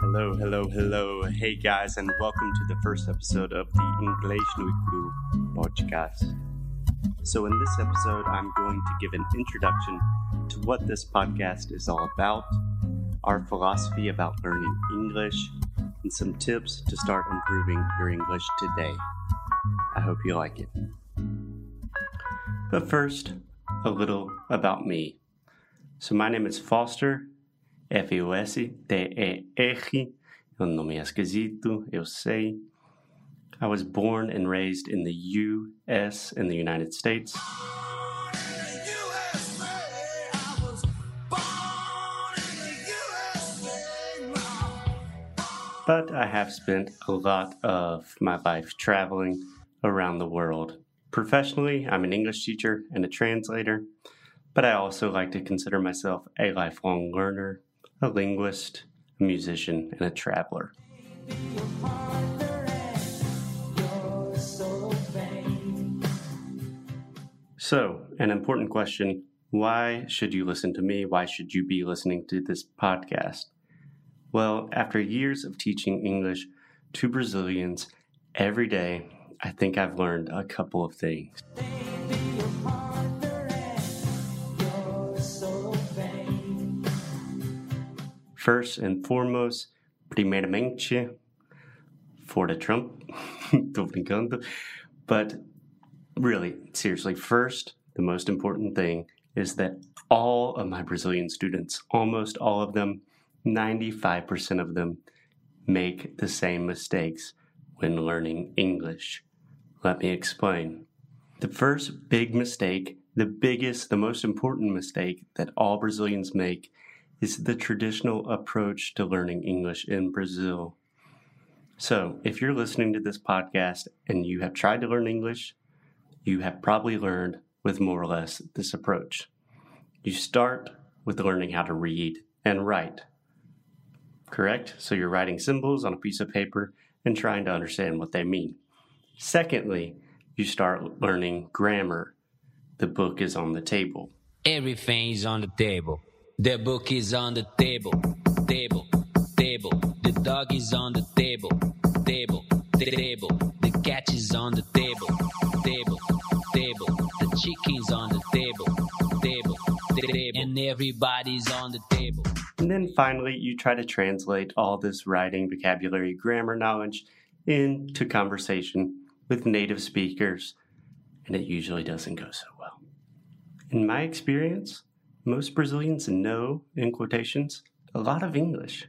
Hello, hello, hello. Hey guys, and welcome to the first episode of the English no Cru podcast. So, in this episode, I'm going to give an introduction to what this podcast is all about, our philosophy about learning English, and some tips to start improving your English today. I hope you like it. But first, a little about me. So, my name is Foster, F-O-S-T-E-R. É um nome esquisito, eu sei. I was born and raised in the U.S. in the United States. But I have spent a lot of my life traveling around the world. Professionally, I'm an English teacher and a translator, but I also like to consider myself a lifelong learner, a linguist, a musician, and a traveler. So, an important question why should you listen to me? Why should you be listening to this podcast? Well, after years of teaching English to Brazilians every day, I think I've learned a couple of things. First and foremost, primeiramente, for the Trump, but really, seriously, first, the most important thing is that all of my Brazilian students, almost all of them, 95% of them, make the same mistakes when learning English. Let me explain. The first big mistake, the biggest, the most important mistake that all Brazilians make is the traditional approach to learning English in Brazil. So, if you're listening to this podcast and you have tried to learn English, you have probably learned with more or less this approach. You start with learning how to read and write. Correct? So you're writing symbols on a piece of paper and trying to understand what they mean. Secondly, you start learning grammar. The book is on the table. Everything is on the table. The book is on the table. Table, table. The dog is on the table. Table, table. The cat is on the table. Table, table. The chicken's on the table. Table, table. And everybody's on the table. And then finally, you try to translate all this writing, vocabulary, grammar knowledge into conversation with native speakers, and it usually doesn't go so well. In my experience, most Brazilians know, in quotations, a lot of English.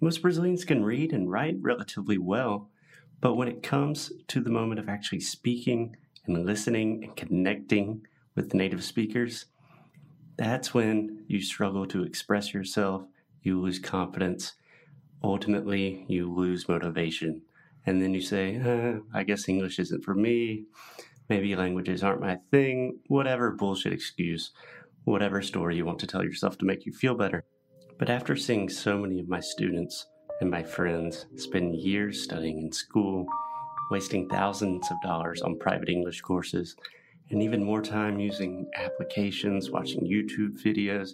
Most Brazilians can read and write relatively well, but when it comes to the moment of actually speaking and listening and connecting with native speakers, that's when you struggle to express yourself, you lose confidence, ultimately, you lose motivation. And then you say, eh, I guess English isn't for me. Maybe languages aren't my thing. Whatever bullshit excuse, whatever story you want to tell yourself to make you feel better. But after seeing so many of my students and my friends spend years studying in school, wasting thousands of dollars on private English courses, and even more time using applications, watching YouTube videos,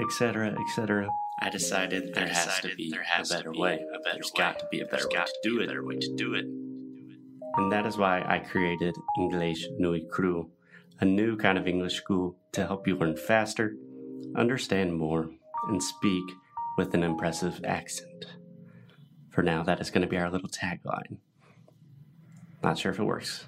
etc., etc., I decided there has to be a better way. A better There's got to be a better way to do it. Better way to do it. And that is why I created English Nui Cru, a new kind of English school to help you learn faster, understand more, and speak with an impressive accent. For now, that is going to be our little tagline. Not sure if it works.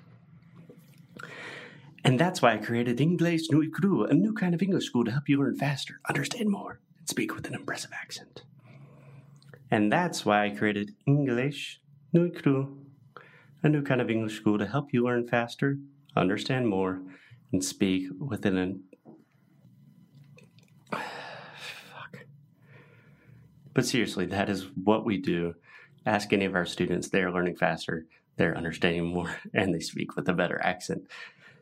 And that's why I created English Nui Cru, a new kind of English school to help you learn faster, understand more, and speak with an impressive accent. And that's why I created English Nui Cru, a new kind of English school to help you learn faster, understand more, and speak within an. Fuck. But seriously, that is what we do. Ask any of our students, they're learning faster, they're understanding more, and they speak with a better accent.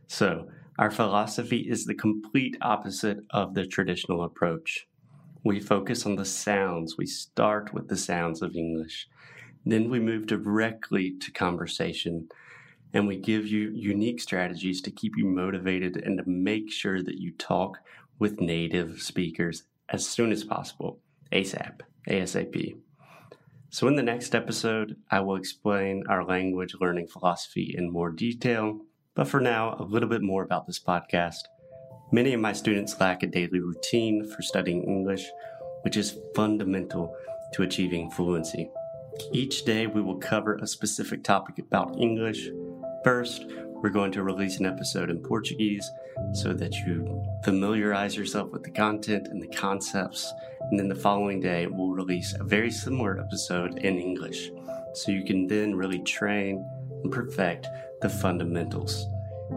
So, our philosophy is the complete opposite of the traditional approach. We focus on the sounds. We start with the sounds of English. Then we move directly to conversation and we give you unique strategies to keep you motivated and to make sure that you talk with native speakers as soon as possible, ASAP, ASAP. So, in the next episode, I will explain our language learning philosophy in more detail. But for now, a little bit more about this podcast. Many of my students lack a daily routine for studying English, which is fundamental to achieving fluency. Each day, we will cover a specific topic about English. First, we're going to release an episode in Portuguese so that you familiarize yourself with the content and the concepts. And then the following day, we'll release a very similar episode in English so you can then really train and perfect the fundamentals.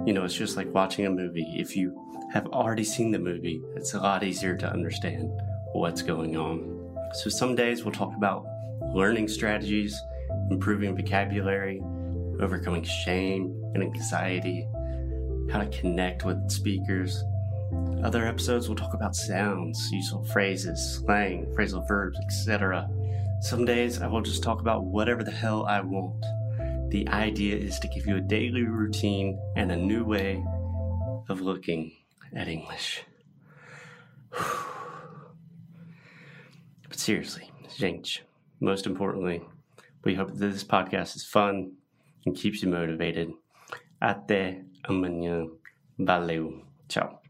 You know, it's just like watching a movie. If you have already seen the movie, it's a lot easier to understand what's going on. So, some days we'll talk about learning strategies, improving vocabulary, overcoming shame and anxiety, how to connect with speakers. Other episodes will talk about sounds, useful phrases, slang, phrasal verbs, etc. Some days I will just talk about whatever the hell I want. The idea is to give you a daily routine and a new way of looking at English. but seriously, gente, most importantly, we hope that this podcast is fun and keeps you motivated. Até amanhã. Valeu. Tchau.